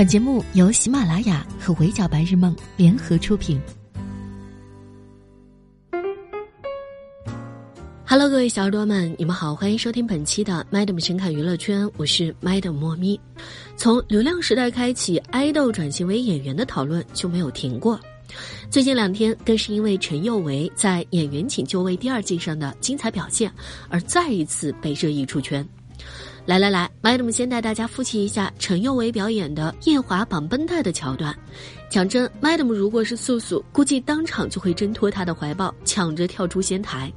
本节目由喜马拉雅和围剿白日梦联合出品。Hello，各位小耳朵们，你们好，欢迎收听本期的 Madam 神侃娱乐圈，我是 Madam 莫咪。从流量时代开启，爱豆转型为演员的讨论就没有停过。最近两天，更是因为陈宥维在《演员请就位》第二季上的精彩表现，而再一次被热议出圈。来来来，Madam 先带大家复习一下陈宥维表演的夜华绑绷带的桥段。讲真，Madam 如果是素素，估计当场就会挣脱他的怀抱，抢着跳出仙台。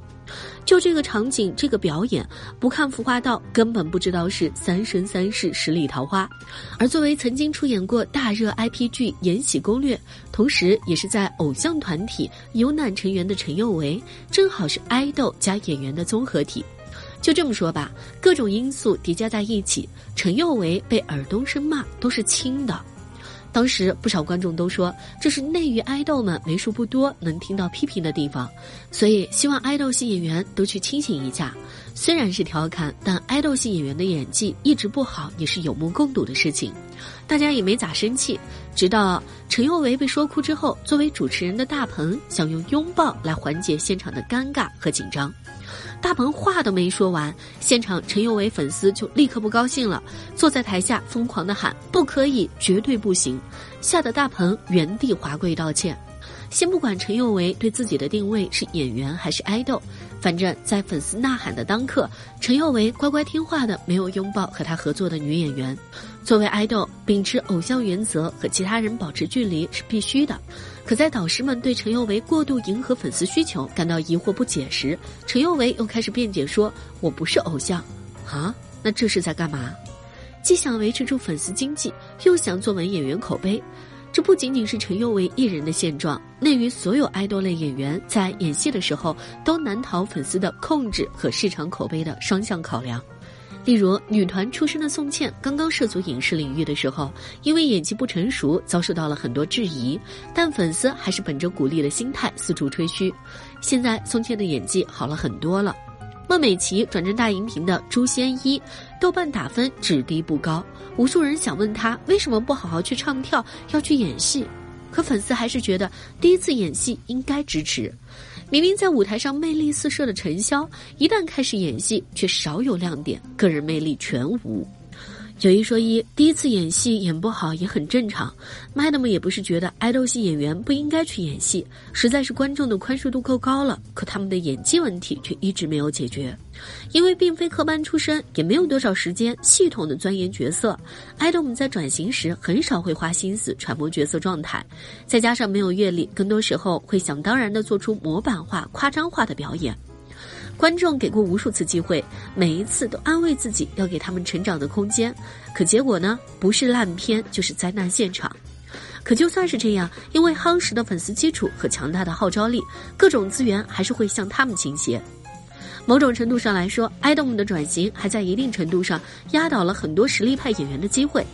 就这个场景，这个表演，不看服化道根本不知道是三生三世十里桃花。而作为曾经出演过大热 IP 剧《延禧攻略》，同时也是在偶像团体有男成员的陈宥维，正好是爱豆加演员的综合体。就这么说吧，各种因素叠加在一起，陈宥维被尔冬升骂都是轻的。当时不少观众都说，这是内娱爱豆们为数不多能听到批评的地方，所以希望爱豆系演员都去清醒一下。虽然是调侃，但爱豆系演员的演技一直不好也是有目共睹的事情，大家也没咋生气。直到陈宥维被说哭之后，作为主持人的大鹏想用拥抱来缓解现场的尴尬和紧张。大鹏话都没说完，现场陈宥维粉丝就立刻不高兴了，坐在台下疯狂的喊：“不可以，绝对不行！”吓得大鹏原地滑跪道歉。先不管陈宥维对自己的定位是演员还是爱豆，反正在粉丝呐喊的当刻，陈宥维乖乖听话的没有拥抱和他合作的女演员。作为爱豆，秉持偶像原则和其他人保持距离是必须的。可在导师们对陈宥维过度迎合粉丝需求感到疑惑不解时，陈宥维又开始辩解说：“我不是偶像，啊，那这是在干嘛？既想维持住粉丝经济，又想做稳演员口碑。这不仅仅是陈宥维一人的现状，内娱所有爱豆类演员在演戏的时候都难逃粉丝的控制和市场口碑的双向考量。”例如，女团出身的宋茜刚刚涉足影视领域的时候，因为演技不成熟，遭受到了很多质疑，但粉丝还是本着鼓励的心态四处吹嘘。现在宋茜的演技好了很多了。孟美岐转战大荧屏的诛仙一，豆瓣打分只低不高，无数人想问她为什么不好好去唱跳，要去演戏，可粉丝还是觉得第一次演戏应该支持。明明在舞台上魅力四射的陈潇，一旦开始演戏却少有亮点，个人魅力全无。有一说一，第一次演戏演不好也很正常。Madam 也不是觉得爱豆系演员不应该去演戏，实在是观众的宽恕度够高了。可他们的演技问题却一直没有解决，因为并非科班出身，也没有多少时间系统的钻研角色。爱豆们在转型时很少会花心思揣摩角色状态，再加上没有阅历，更多时候会想当然的做出模板化、夸张化的表演。观众给过无数次机会，每一次都安慰自己要给他们成长的空间，可结果呢？不是烂片就是灾难现场。可就算是这样，因为夯实的粉丝基础和强大的号召力，各种资源还是会向他们倾斜。某种程度上来说，爱豆们的转型还在一定程度上压倒了很多实力派演员的机会。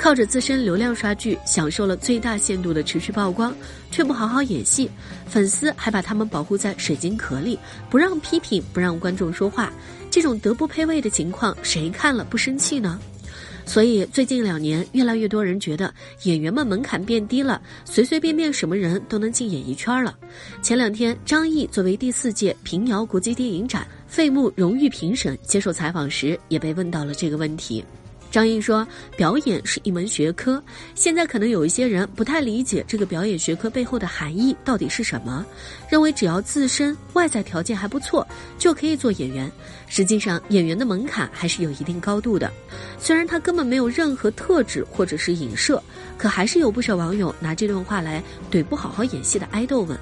靠着自身流量刷剧，享受了最大限度的持续曝光，却不好好演戏，粉丝还把他们保护在水晶壳里，不让批评，不让观众说话，这种德不配位的情况，谁看了不生气呢？所以最近两年，越来越多人觉得演员们门槛变低了，随随便便什么人都能进演艺圈了。前两天，张译作为第四届平遥国际电影展费穆荣誉评审接受采访时，也被问到了这个问题。张译说：“表演是一门学科，现在可能有一些人不太理解这个表演学科背后的含义到底是什么，认为只要自身外在条件还不错就可以做演员。实际上，演员的门槛还是有一定高度的。虽然他根本没有任何特质或者是影射，可还是有不少网友拿这段话来怼不好好演戏的爱豆们。”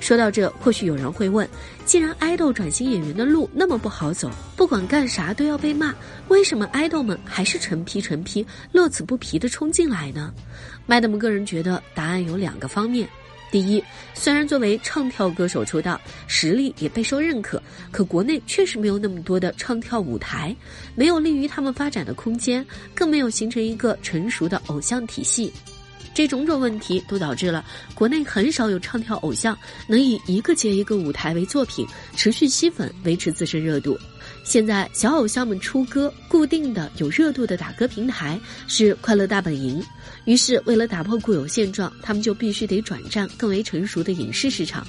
说到这，或许有人会问：既然爱豆转型演员的路那么不好走，不管干啥都要被骂，为什么爱豆们还是成批成批、乐此不疲地冲进来呢？Madam 个人觉得答案有两个方面：第一，虽然作为唱跳歌手出道，实力也备受认可，可国内确实没有那么多的唱跳舞台，没有利于他们发展的空间，更没有形成一个成熟的偶像体系。这种种问题都导致了国内很少有唱跳偶像能以一个接一个舞台为作品，持续吸粉，维持自身热度。现在小偶像们出歌，固定的有热度的打歌平台是快乐大本营。于是，为了打破固有现状，他们就必须得转战更为成熟的影视市场。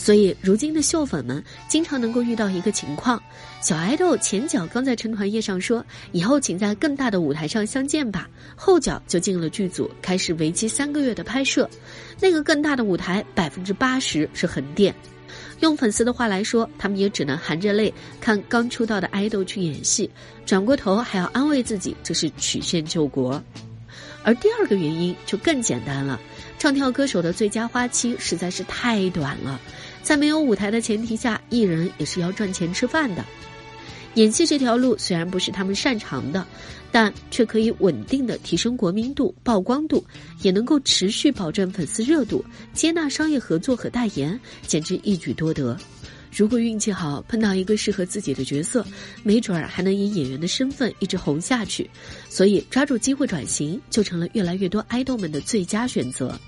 所以，如今的秀粉们经常能够遇到一个情况：小爱豆前脚刚在成团夜上说“以后请在更大的舞台上相见吧”，后脚就进了剧组，开始为期三个月的拍摄。那个更大的舞台，百分之八十是横店。用粉丝的话来说，他们也只能含着泪看刚出道的爱豆去演戏，转过头还要安慰自己这是曲线救国。而第二个原因就更简单了，唱跳歌手的最佳花期实在是太短了，在没有舞台的前提下，艺人也是要赚钱吃饭的。演戏这条路虽然不是他们擅长的，但却可以稳定的提升国民度、曝光度，也能够持续保证粉丝热度，接纳商业合作和代言，简直一举多得。如果运气好，碰到一个适合自己的角色，没准儿还能以演员的身份一直红下去。所以，抓住机会转型，就成了越来越多爱豆们的最佳选择。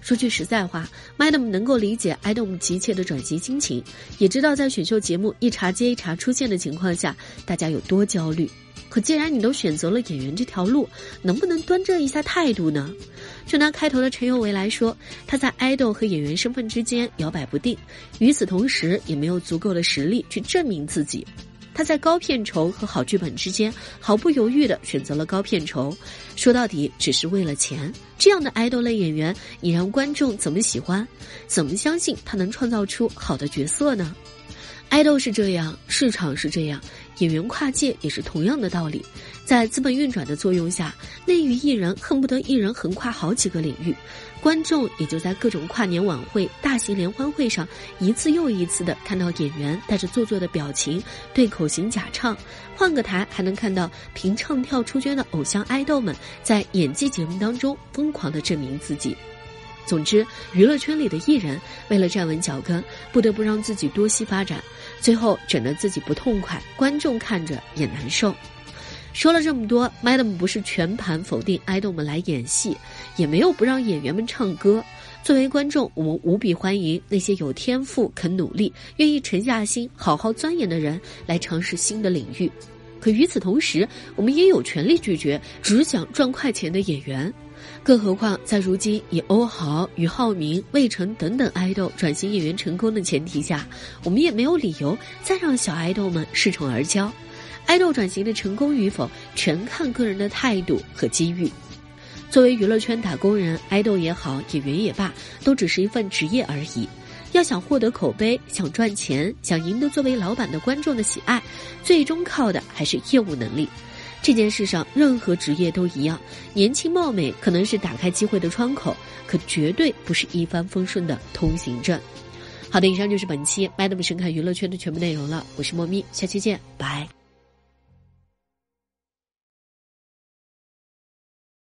说句实在话，Madam 能够理解爱豆们急切的转型心情，也知道在选秀节目一茬接一茬出现的情况下，大家有多焦虑。可既然你都选择了演员这条路，能不能端正一下态度呢？就拿开头的陈宥维来说，他在爱豆和演员身份之间摇摆不定，与此同时也没有足够的实力去证明自己。他在高片酬和好剧本之间毫不犹豫地选择了高片酬，说到底只是为了钱。这样的爱豆类演员，你让观众怎么喜欢？怎么相信他能创造出好的角色呢？爱豆是这样，市场是这样。演员跨界也是同样的道理，在资本运转的作用下，内娱艺人恨不得一人横跨好几个领域，观众也就在各种跨年晚会、大型联欢会上一次又一次的看到演员带着做作的表情对口型假唱，换个台还能看到凭唱跳出圈的偶像爱豆们在演技节目当中疯狂的证明自己。总之，娱乐圈里的艺人为了站稳脚跟，不得不让自己多西发展。最后整得自己不痛快，观众看着也难受。说了这么多，Madam 不是全盘否定爱豆们来演戏，也没有不让演员们唱歌。作为观众，我们无比欢迎那些有天赋、肯努力、愿意沉下心、好好钻研的人来尝试新的领域。可与此同时，我们也有权利拒绝只想赚快钱的演员。更何况，在如今以欧豪、俞灏明、魏晨等等爱豆转型演员成功的前提下，我们也没有理由再让小爱豆们恃宠而骄。爱豆转型的成功与否，全看个人的态度和机遇。作为娱乐圈打工人，爱豆也好，演员也罢，都只是一份职业而已。要想获得口碑，想赚钱，想赢得作为老板的观众的喜爱，最终靠的还是业务能力。这件事上，任何职业都一样。年轻貌美可能是打开机会的窗口，可绝对不是一帆风顺的通行证。好的，以上就是本期《麦德姆神侃娱乐圈》的全部内容了。我是莫咪，下期见，拜。